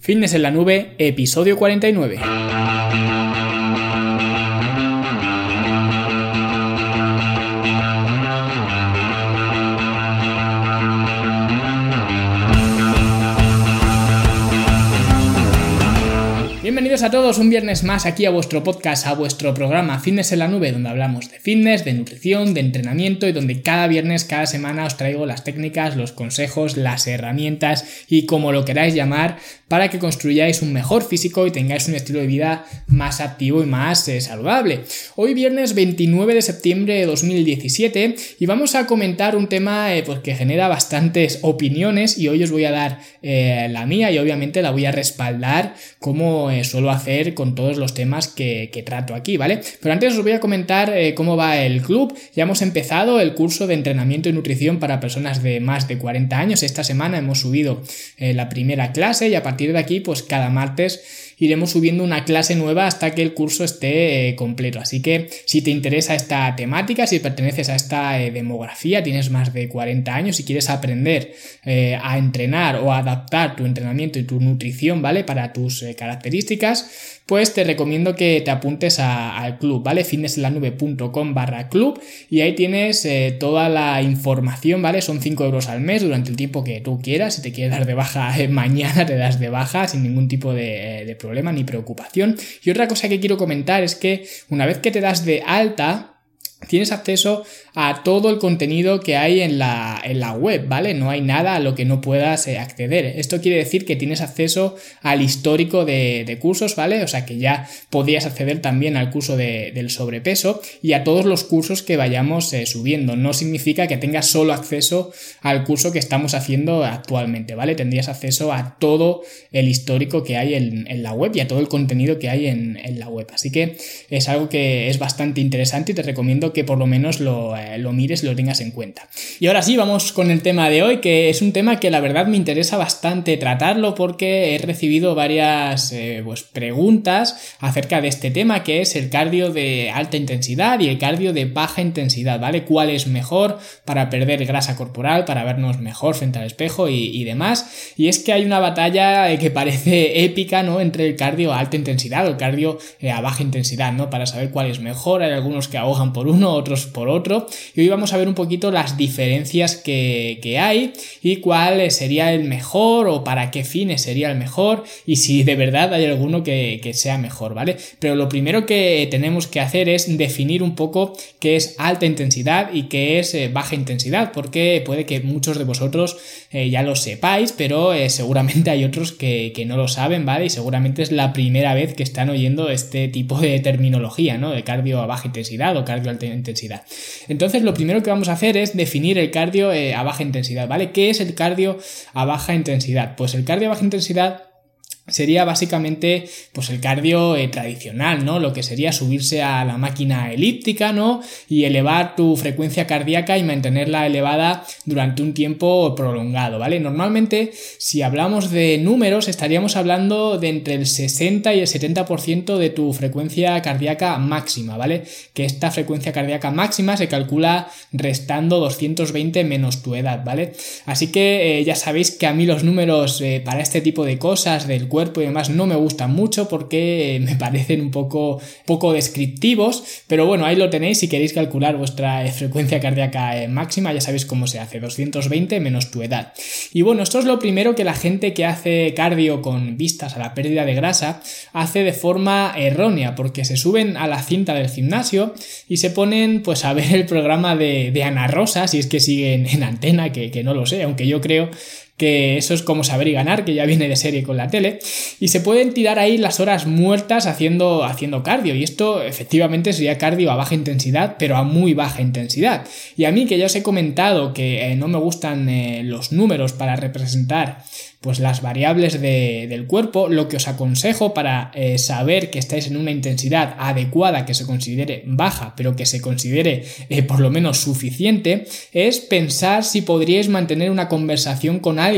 Fitness en la nube, episodio 49. A todos un viernes más aquí a vuestro podcast, a vuestro programa Fitness en la Nube, donde hablamos de fitness, de nutrición, de entrenamiento y donde cada viernes, cada semana os traigo las técnicas, los consejos, las herramientas y como lo queráis llamar para que construyáis un mejor físico y tengáis un estilo de vida más activo y más eh, saludable. Hoy viernes 29 de septiembre de 2017 y vamos a comentar un tema eh, pues, que genera bastantes opiniones y hoy os voy a dar eh, la mía y obviamente la voy a respaldar como suelo hacer con todos los temas que, trato aquí, ¿vale? Pero antes os voy a comentar eh, cómo va el club. Ya hemos empezado el curso de entrenamiento y nutrición para personas de más de 40 años. Esta semana hemos subido eh, la primera clase y a partir de aquí, pues cada martes iremos subiendo una clase nueva hasta que el curso esté eh, completo. Así que si te interesa esta temática, si perteneces a esta demografía, tienes más de 40 años y quieres aprender a entrenar o adaptar tu entrenamiento y tu nutrición, ¿vale? Para tus características pues te recomiendo que te apuntes al club, ¿vale? fitnesslanube.com barra club y ahí tienes eh, toda la información, ¿vale? Son 5 euros al mes durante el tiempo que tú quieras. Si te quieres dar de baja eh, mañana, te das de baja sin ningún tipo de, de problema ni preocupación. Y otra cosa que quiero comentar es que una vez que te das de alta, tienes acceso a todo el contenido que hay en la, en la, web, ¿vale? No hay nada a lo que no puedas eh, acceder. Esto quiere decir que tienes acceso al histórico de, de cursos, ¿vale? O sea que ya podrías acceder también al curso de, del sobrepeso y a todos los cursos que vayamos eh, subiendo. No significa que tengas solo acceso al curso que estamos haciendo actualmente, ¿vale? Tendrías acceso a todo el histórico que hay en, en la web y a todo el contenido que hay en, en la web. Así que es algo que es bastante interesante y te recomiendo que por lo menos lo, eh, lo mires y lo tengas en cuenta. Y ahora sí, vamos con el tema de hoy, que es un tema que la verdad me interesa bastante tratarlo porque he recibido varias eh, pues, preguntas acerca de este tema, que es el cardio de alta intensidad y el cardio de baja intensidad, ¿vale? ¿Cuál es mejor para perder grasa corporal, para vernos mejor frente al espejo y, demás? Y es que hay una batalla eh, que parece épica, ¿no? Entre el cardio a alta intensidad o el cardio a baja intensidad, ¿no? Para saber cuál es mejor, hay algunos que ahogan por uno, otros por otro. Y hoy vamos a ver un poquito las diferencias que, hay y cuál sería el mejor o para qué fines sería el mejor y si de verdad hay alguno que, sea mejor, ¿vale? Pero lo primero que tenemos que hacer es definir un poco qué es alta intensidad y qué es eh, baja intensidad, porque puede que muchos de vosotros eh, ya lo sepáis, pero eh, seguramente hay otros que, que, no lo saben, ¿vale? Y seguramente es la primera vez que están oyendo este tipo de terminología, ¿no? De cardio a baja intensidad o cardio alta intensidad. Entonces, lo primero que vamos a hacer es definir el cardio eh, a baja intensidad, ¿vale? ¿Qué es el cardio a baja intensidad? Pues el cardio a baja intensidad sería básicamente pues el cardio eh, tradicional, ¿no? Lo que sería subirse a la máquina elíptica, ¿no? Y elevar tu frecuencia cardíaca y mantenerla elevada durante un tiempo prolongado, ¿vale? Normalmente, si hablamos de números, estaríamos hablando de entre el 60 y el 70% de tu frecuencia cardíaca máxima, ¿vale? Que esta frecuencia cardíaca máxima se calcula restando 220 menos tu edad, ¿vale? Así que eh, ya sabéis que a mí los números eh, para este tipo de cosas del cuerpo cuerpo y demás no me gustan mucho porque me parecen un poco, poco descriptivos, pero bueno, ahí lo tenéis si queréis calcular vuestra eh, frecuencia cardíaca eh, máxima, ya sabéis cómo se hace, 220 menos tu edad. Y bueno, esto es lo primero que la gente que hace cardio con vistas a la pérdida de grasa hace de forma errónea, porque se suben a la cinta del gimnasio y se ponen pues a ver el programa de, Ana Rosa, si es que siguen en antena, que, que no lo sé, aunque yo creo que eso es como saber y ganar, que ya viene de serie con la tele, y se pueden tirar ahí las horas muertas haciendo, haciendo cardio, y esto efectivamente sería cardio a baja intensidad, pero a muy baja intensidad. Y a mí que ya os he comentado que eh, no me gustan eh, los números para representar pues las variables del cuerpo, lo que os aconsejo para eh, saber que estáis en una intensidad adecuada, que se considere baja, pero que se considere por lo menos suficiente, es pensar si podríais mantener una conversación con alguien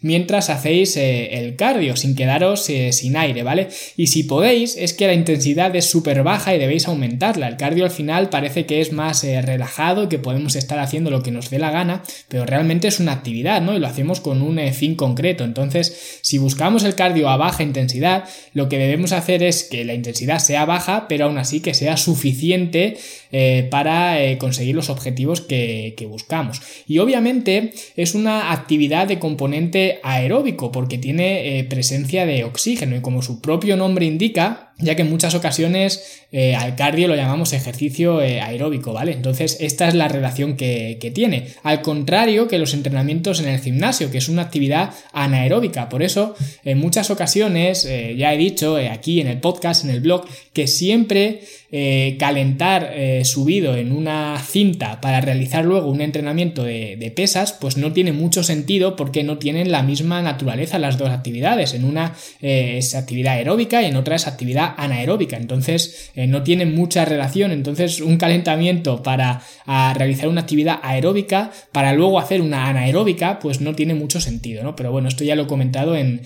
mientras hacéis eh, el cardio, sin quedaros sin aire, ¿vale? Y si podéis, es que la intensidad es súper baja y debéis aumentarla. El cardio al final parece que es más relajado y que podemos estar haciendo lo que nos dé la gana, pero realmente es una actividad, ¿no? Y lo hacemos con un fin concreto. Entonces, si buscamos el cardio a baja intensidad, lo que debemos hacer es que la intensidad sea baja, pero aún así que sea suficiente eh, para eh, conseguir los objetivos que, que buscamos. Y obviamente es una actividad de componente aeróbico porque tiene eh, presencia de oxígeno y como su propio nombre indica, ya que en muchas ocasiones eh, al cardio lo llamamos ejercicio eh, aeróbico, ¿vale? Entonces esta es la relación que, tiene. Al contrario que los entrenamientos en el gimnasio, que es una actividad anaeróbica. Por eso, en muchas ocasiones, ya he dicho aquí en el podcast, en el blog, que siempre calentar subido en una cinta para realizar luego un entrenamiento de, de pesas, pues no tiene mucho sentido porque no tienen la misma naturaleza las dos actividades. En una es actividad aeróbica y en otra es actividad anaeróbica, entonces eh, no tienen mucha relación, entonces un calentamiento para realizar una actividad aeróbica para luego hacer una anaeróbica pues no tiene mucho sentido, ¿no? Pero bueno, esto ya lo he comentado en,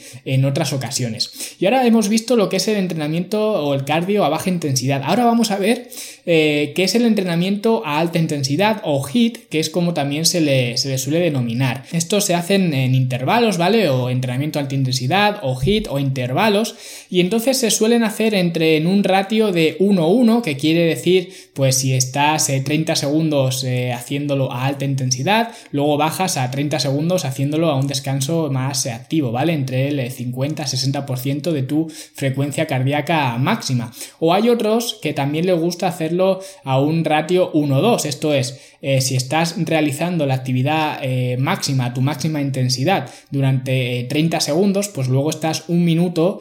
otras ocasiones. Y ahora hemos visto lo que es el entrenamiento o el cardio a baja intensidad. Ahora vamos a ver eh, qué es el entrenamiento a alta intensidad o HIT, que es como también se le, se le suele denominar. Esto se hacen en intervalos, ¿vale? O entrenamiento a alta intensidad o HIT o intervalos y entonces se suelen hacer entre en un ratio de 1-1, que quiere decir, pues si estás 30 eh, segundos eh, haciéndolo a alta intensidad, luego bajas a 30 segundos haciéndolo a un descanso más eh, activo, ¿vale? Entre el 50-60% de tu frecuencia cardíaca máxima. O hay otros que también les gusta hacerlo a un ratio 1-2, esto es, si estás realizando la actividad máxima, a tu máxima intensidad durante 30 segundos, pues luego estás un minuto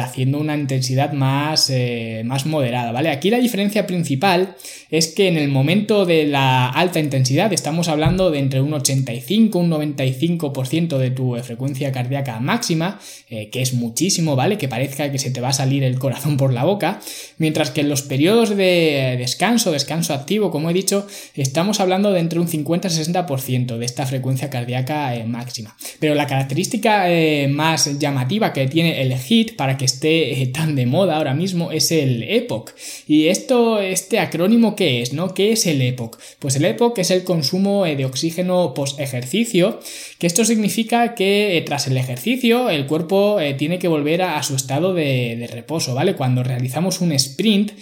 haciendo una intensidad más, eh, más moderada, ¿vale? Aquí la diferencia principal es que en el momento de la alta intensidad estamos hablando de entre un 85 un 95% de tu frecuencia cardíaca máxima, eh, que es muchísimo, ¿vale? Que parezca que se te va a salir el corazón por la boca, mientras que en los periodos de descanso, descanso activo, como he dicho, estamos hablando de entre un 50-60% de esta frecuencia cardíaca eh, máxima. Pero la característica más llamativa que tiene el HIT para que esté tan de moda ahora mismo es el EPOC. Y esto, este acrónimo, ¿qué es? ¿No? ¿Qué es el EPOC? Pues el EPOC es el consumo eh, de oxígeno post ejercicio, que esto significa que eh, tras el ejercicio el cuerpo eh, tiene que volver a, su estado de, de, reposo, ¿vale? Cuando realizamos un sprint,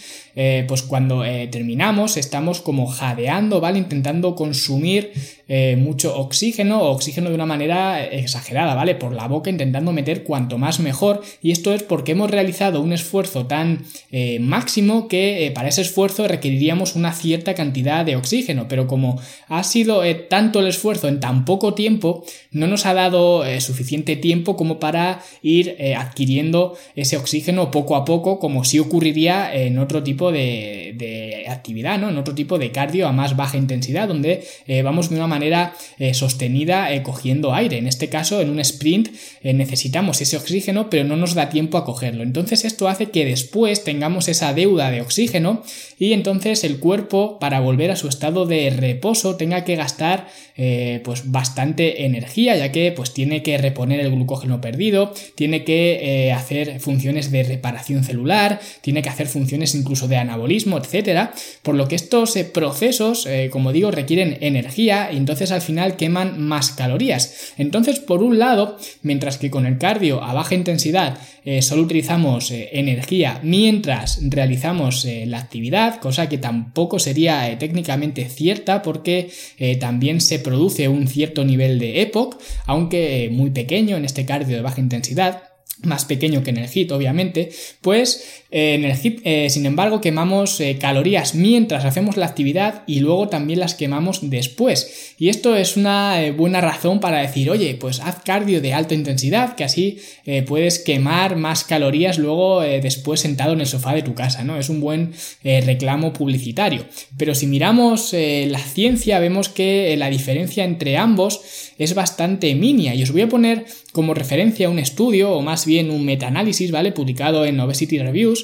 pues cuando terminamos estamos como jadeando, ¿vale? Intentando consumir mucho oxígeno oxígeno de una manera exagerada, ¿vale? Por la boca intentando meter cuanto más mejor y esto es porque hemos realizado un esfuerzo tan eh, máximo que eh, para ese esfuerzo requeriríamos una cierta cantidad de oxígeno, pero como ha sido eh, tanto el esfuerzo en tan poco tiempo, no nos ha dado suficiente tiempo como para ir adquiriendo ese oxígeno poco a poco, como si ocurriría en otro tipo de, actividad, ¿no? en otro tipo de cardio a más baja intensidad, donde vamos de una manera sostenida cogiendo aire. En este caso, en un sprint necesitamos ese oxígeno, pero no nos da tiempo a cogerlo. Entonces esto hace que después tengamos esa deuda de oxígeno y entonces el cuerpo para volver a su estado de reposo tenga que gastar eh, pues bastante energía ya que pues tiene que reponer el glucógeno perdido, tiene que eh, hacer funciones de reparación celular, tiene que hacer funciones incluso de anabolismo, etcétera, por lo que estos eh, procesos, como digo, requieren energía y entonces al final queman más calorías. Entonces, por un lado, mientras que con el cardio a baja intensidad solo utilizamos energía mientras realizamos la actividad, cosa que tampoco sería técnicamente cierta porque también se produce un cierto nivel de EPOC, aunque muy pequeño en este cardio de baja intensidad más pequeño que en el HIT, obviamente, pues en el HIT, eh, sin embargo, quemamos eh, calorías mientras hacemos la actividad y luego también las quemamos después. Y esto es una buena razón para decir, oye, pues haz cardio de alta intensidad, que así puedes quemar más calorías luego después sentado en el sofá de tu casa, ¿no? Es un buen reclamo publicitario. Pero si miramos la ciencia, vemos que la diferencia entre ambos es bastante mínima. Y os voy a poner como referencia un estudio, o más bien un metaanálisis, ¿vale? Publicado en Obesity Reviews,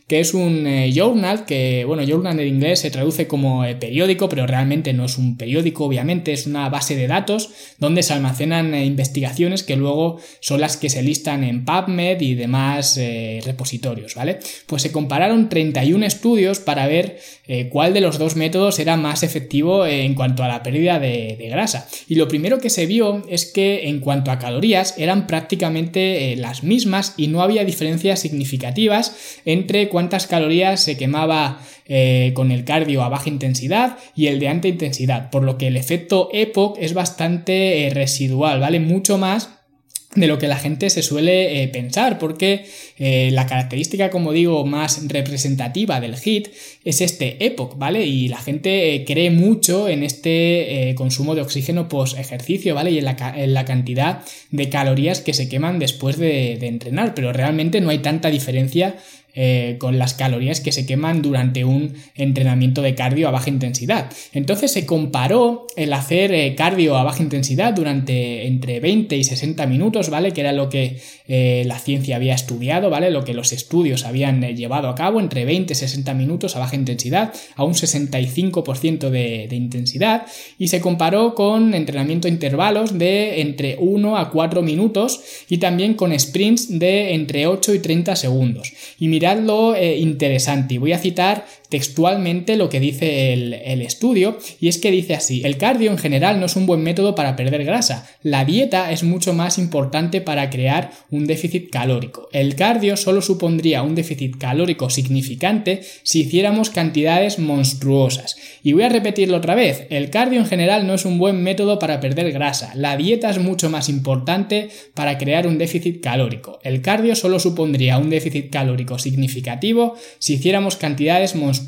que es un eh, journal, que, bueno, journal en inglés se traduce como eh, periódico, pero realmente no es un periódico, obviamente, es una base de datos donde se almacenan eh, investigaciones que luego son las que se listan en PubMed y demás repositorios, ¿vale? Pues se compararon 31 estudios para ver cuál de los dos métodos era más efectivo en cuanto a la pérdida de, grasa. Y lo primero que se vio es que en cuanto a calorías era eran prácticamente las mismas y no había diferencias significativas entre cuántas calorías se quemaba eh, con el cardio a baja intensidad y el de alta intensidad, por lo que el efecto EPOC es bastante residual, ¿vale? Mucho más de lo que la gente se suele eh, pensar, porque eh, la característica, como digo, más representativa del HIT es este EPOC, ¿vale? Y la gente eh, cree mucho en este consumo de oxígeno post ejercicio, ¿vale? Y en la, cantidad de calorías que se queman después de, de entrenar, pero realmente no hay tanta diferencia eh, con las calorías que se queman durante un entrenamiento de cardio a baja intensidad. Entonces se comparó el hacer eh, cardio a baja intensidad durante entre 20 y 60 minutos, ¿vale? Que era lo que eh, la ciencia había estudiado, ¿vale? Lo que los estudios habían llevado a cabo entre 20 y 60 minutos a baja intensidad, a un 65% de, intensidad, y se comparó con entrenamiento a intervalos de entre 1 a 4 minutos y también con sprints de entre 8 y 30 segundos. Mirad lo eh, interesante. Voy a citar textualmente lo que dice el, el, estudio y es que dice así, el cardio en general no es un buen método para perder grasa, la dieta es mucho más importante para crear un déficit calórico. El cardio solo supondría un déficit calórico significante si hiciéramos cantidades monstruosas. Y voy a repetirlo otra vez, el cardio en general no es un buen método para perder grasa, la dieta es mucho más importante para crear un déficit calórico. El cardio solo supondría un déficit calórico significativo si hiciéramos cantidades monstruosas.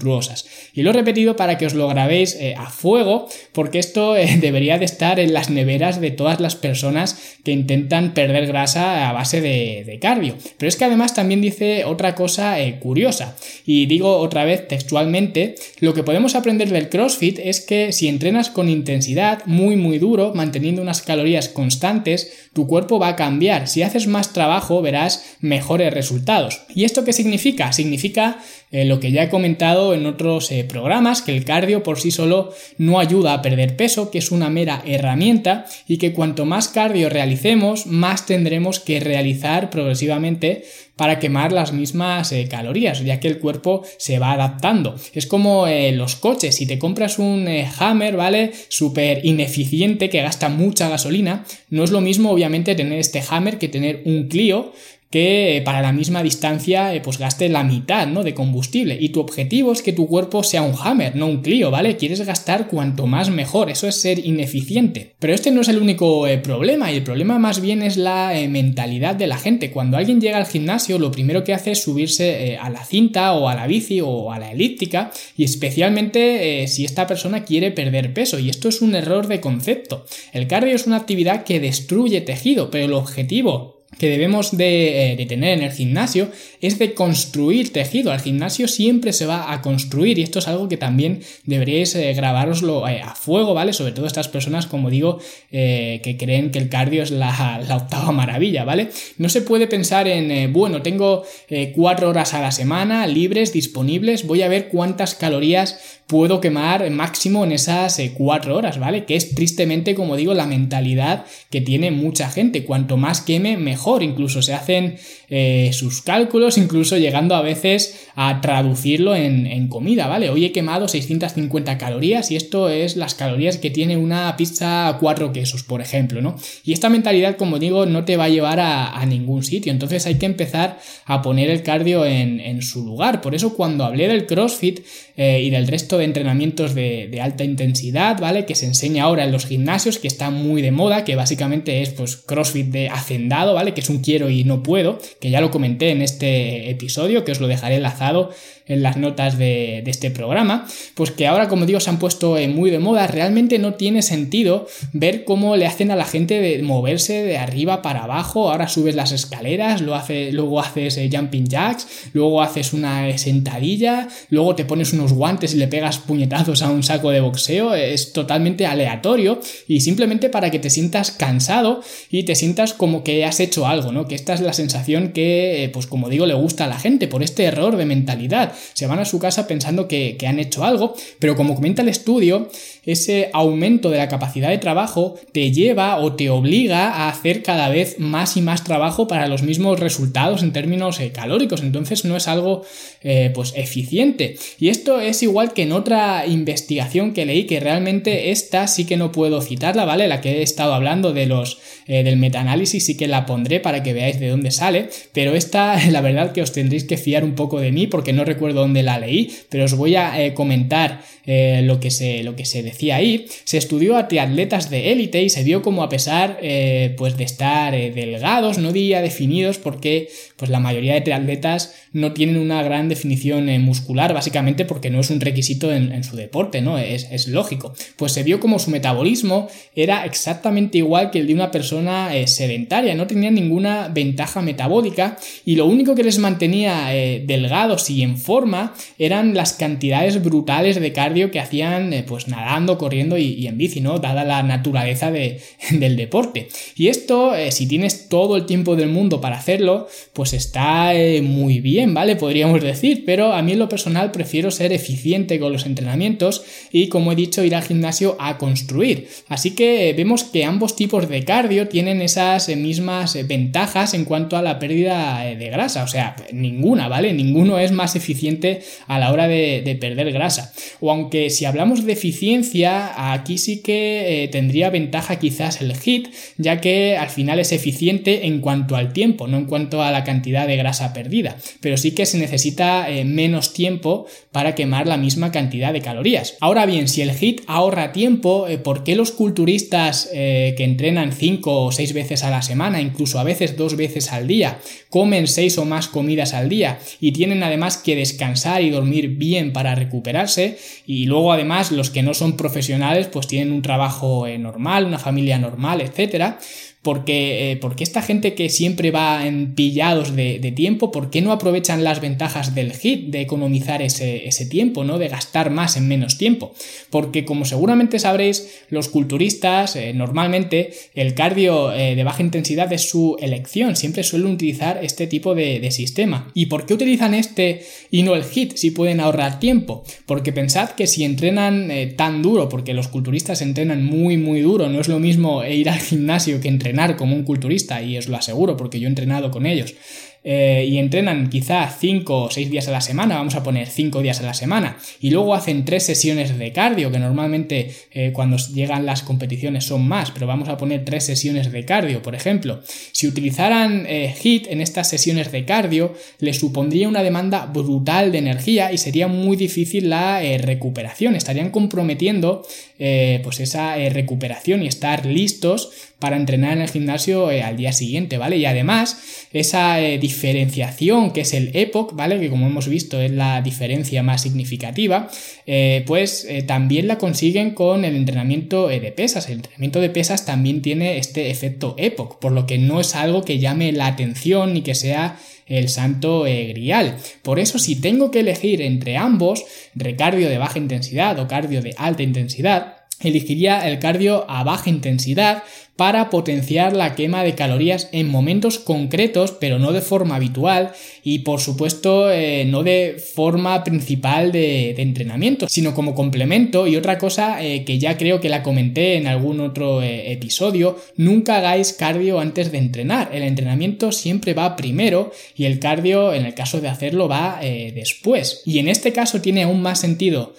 Y lo he repetido para que os lo grabéis eh, a fuego, porque esto eh, debería de estar en las neveras de todas las personas que intentan perder grasa a base de, cardio. Pero es que además también dice otra cosa eh, curiosa. Y digo otra vez textualmente, lo que podemos aprender del CrossFit es que si entrenas con intensidad, muy muy duro, manteniendo unas calorías constantes, tu cuerpo va a cambiar. Si haces más trabajo, verás mejores resultados. ¿Y esto qué significa? significa? Lo que ya he comentado en otros eh, programas, que el cardio por sí solo no ayuda a perder peso, que es una mera herramienta y que cuanto más cardio realicemos, más tendremos que realizar progresivamente para quemar las mismas eh, calorías, ya que el cuerpo se va adaptando. Es como los coches, si te compras un Hammer, ¿vale? Súper ineficiente, que gasta mucha gasolina, no es lo mismo obviamente tener este Hammer que tener un Clio que para la misma distancia eh, pues gaste la mitad ¿no? de combustible y tu objetivo es que tu cuerpo sea un Hammer, no un Clio, ¿vale? Quieres gastar cuanto más mejor, eso es ser ineficiente. Pero este no es el único eh, problema y el problema más bien es la eh, mentalidad de la gente. Cuando alguien llega al gimnasio lo primero que hace es subirse a la cinta o a la bici o a la elíptica y especialmente si esta persona quiere perder peso y esto es un error de concepto. El cardio es una actividad que destruye tejido, pero el objetivo que debemos eh, de, tener en el gimnasio es de construir tejido. Al gimnasio siempre se va a construir y esto es algo que también deberíais eh, grabároslo eh, a fuego, ¿vale? Sobre todo estas personas, como digo, que creen que el cardio es la, la, octava maravilla, ¿vale? No se puede pensar en, bueno, tengo cuatro horas a la semana libres, disponibles, voy a ver cuántas calorías puedo quemar máximo en esas cuatro horas, ¿vale? Que es tristemente, como digo, la mentalidad que tiene mucha gente. Cuanto más queme, mejor incluso se hacen eh, sus cálculos, incluso llegando a veces a traducirlo en, comida, ¿vale? Hoy he quemado 650 calorías y esto es las calorías que tiene una pizza a cuatro quesos, por ejemplo, ¿no? Y esta mentalidad, como digo, no te va a llevar a, ningún sitio, entonces hay que empezar a poner el cardio en, su lugar. Por eso cuando hablé del CrossFit eh, y del resto de entrenamientos de, alta intensidad, ¿vale? Que se enseña ahora en los gimnasios, que está muy de moda, que básicamente es pues CrossFit de hacendado, ¿vale? Que es un quiero y no puedo, que ya lo comenté en este episodio, que os lo dejaré enlazado en las notas de, este programa, pues que ahora, como digo, se han puesto eh, muy de moda, realmente no tiene sentido ver cómo le hacen a la gente de moverse de arriba para abajo, ahora subes las escaleras, lo hace, luego haces eh, jumping jacks, luego haces una sentadilla, luego te pones unos guantes y le pegas puñetazos a un saco de boxeo, es totalmente aleatorio y simplemente para que te sientas cansado y te sientas como que has hecho hecho algo, ¿no? Que esta es la sensación que, pues como digo, le gusta a la gente por este error de mentalidad. Se van a su casa pensando que, que han hecho algo, pero como comenta el estudio, ese aumento de la capacidad de trabajo te lleva o te obliga a hacer cada vez más y más trabajo para los mismos resultados en términos eh, calóricos. Entonces no es algo eh, pues eficiente. Y esto es igual que en otra investigación que leí, que realmente esta sí que no puedo citarla, ¿vale? La que he estado hablando de los eh, del metaanálisis sí que la pondré para que veáis de dónde sale. Pero esta, la verdad que os tendréis que fiar un poco de mí porque no recuerdo dónde la leí, pero os voy a comentar lo, que se, lo que se decía ahí, se estudió a triatletas de élite y se vio como a pesar eh, pues de estar eh, delgados, no diría definidos, porque pues la mayoría de triatletas no tienen una gran definición eh, muscular, básicamente porque no es un requisito en, su deporte, ¿no? Es, lógico. Pues se vio como su metabolismo era exactamente igual que el de una persona sedentaria, no tenían ninguna ventaja metabólica y lo único que les mantenía delgados y en forma eran las cantidades brutales de cardio que hacían pues nadando corriendo y, en bici, ¿no? Dada la naturaleza del deporte. Y esto, eh, si tienes todo el tiempo del mundo para hacerlo, pues está eh, muy bien, ¿vale? Podríamos decir, pero a mí en lo personal prefiero ser eficiente con los entrenamientos y, como he dicho, ir al gimnasio a construir. Así que eh, vemos que ambos tipos de cardio tienen esas mismas ventajas en cuanto a la pérdida de grasa, o sea, ninguna, ¿vale? Ninguno es más eficiente a la hora de, de perder grasa. O aunque si hablamos de eficiencia, aquí sí que eh, tendría ventaja quizás el HIT, ya que al final es eficiente en cuanto al tiempo, no en cuanto a la cantidad de grasa perdida, pero sí que se necesita eh, menos tiempo para quemar la misma cantidad de calorías. Ahora bien, si el HIT ahorra tiempo, eh, ¿por qué los culturistas que entrenan 5 o 6 veces a la semana, incluso a veces dos veces al día, comen 6 o más comidas al día y tienen además que descansar y dormir bien para recuperarse? Y luego además los que no son profesionales pues tienen un trabajo eh, normal, una familia normal, etcétera, porque, eh, porque esta gente que siempre va en pillados de, tiempo, ¿por qué no aprovechan las ventajas del HIT de economizar ese, tiempo, ¿no? de gastar más en menos tiempo? Porque como seguramente sabréis, los culturistas eh, normalmente el cardio eh, de baja intensidad es su elección, siempre suelen utilizar este tipo de, sistema. ¿Y por qué utilizan este y no el HIT si pueden ahorrar tiempo? Porque pensad que si entrenan tan duro, porque los culturistas entrenan muy muy duro, no es lo mismo ir al gimnasio que entrenar como un culturista, y os lo aseguro porque yo he entrenado con ellos. Eh, y entrenan quizá 5 o 6 días a la semana, vamos a poner 5 días a la semana, y luego hacen 3 sesiones de cardio, que normalmente eh, cuando llegan las competiciones son más, pero vamos a poner 3 sesiones de cardio, por ejemplo. Si utilizaran eh, HIT en estas sesiones de cardio, les supondría una demanda brutal de energía y sería muy difícil la recuperación, estarían comprometiendo pues esa recuperación y estar listos para entrenar en el gimnasio al día siguiente, ¿vale? Y además, esa diferenciación que es el epoch, ¿vale? Que como hemos visto es la diferencia más significativa, eh, pues eh, también la consiguen con el entrenamiento eh, de pesas. El entrenamiento de pesas también tiene este efecto epoch, por lo que no es algo que llame la atención ni que sea el santo grial. Por eso si tengo que elegir entre ambos, recardio de baja intensidad o cardio de alta intensidad, elegiría el cardio a baja intensidad para potenciar la quema de calorías en momentos concretos, pero no de forma habitual y por supuesto eh, no de forma principal de, entrenamiento, sino como complemento. Y otra cosa eh, que ya creo que la comenté en algún otro eh, episodio, nunca hagáis cardio antes de entrenar, el entrenamiento siempre va primero y el cardio en el caso de hacerlo va después. Y en este caso tiene aún más sentido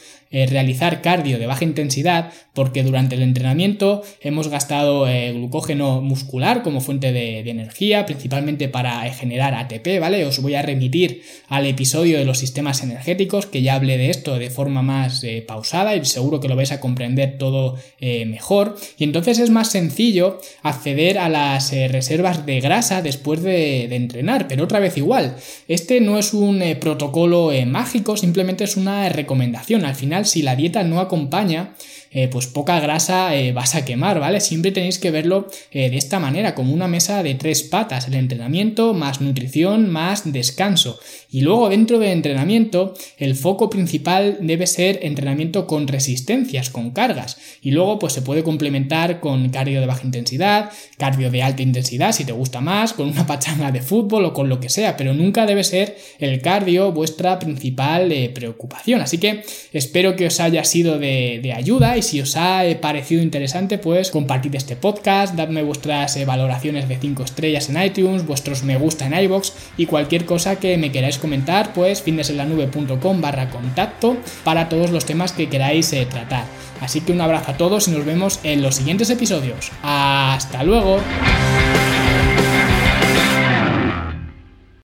realizar cardio de baja intensidad porque durante el entrenamiento hemos gastado glucógeno muscular como fuente de, energía, principalmente para generar ATP, ¿vale? Os voy a remitir al episodio de los sistemas energéticos, que ya hablé de esto de forma más eh, pausada y seguro que lo vais a comprender todo eh, mejor. Y entonces es más sencillo acceder a las eh, reservas de grasa después de, de, entrenar, pero otra vez igual. Este no es un protocolo mágico, simplemente es una recomendación. Al final, si la dieta no acompaña, eh, pues poca grasa eh, vas a quemar, ¿vale? Siempre tenéis que verlo de esta manera, como una mesa de tres patas, el entrenamiento más nutrición más descanso. Y luego dentro del entrenamiento, el foco principal debe ser entrenamiento con resistencias, con cargas. Y luego pues se puede complementar con cardio de baja intensidad, cardio de alta intensidad, si te gusta más, con una pachanga de fútbol o con lo que sea, pero nunca debe ser el cardio vuestra principal eh, preocupación. Así que espero que os haya sido de, ayuda y si os ha eh, parecido interesante, pues compartid este podcast, dadme vuestras eh, valoraciones de 5 estrellas en iTunes, vuestros me gusta en iBox y cualquier cosa que me queráis comentar, pues findesenlanube.com barra contacto para todos los temas que queráis eh, tratar. Así que un abrazo a todos y nos vemos en los siguientes episodios. ¡Hasta luego!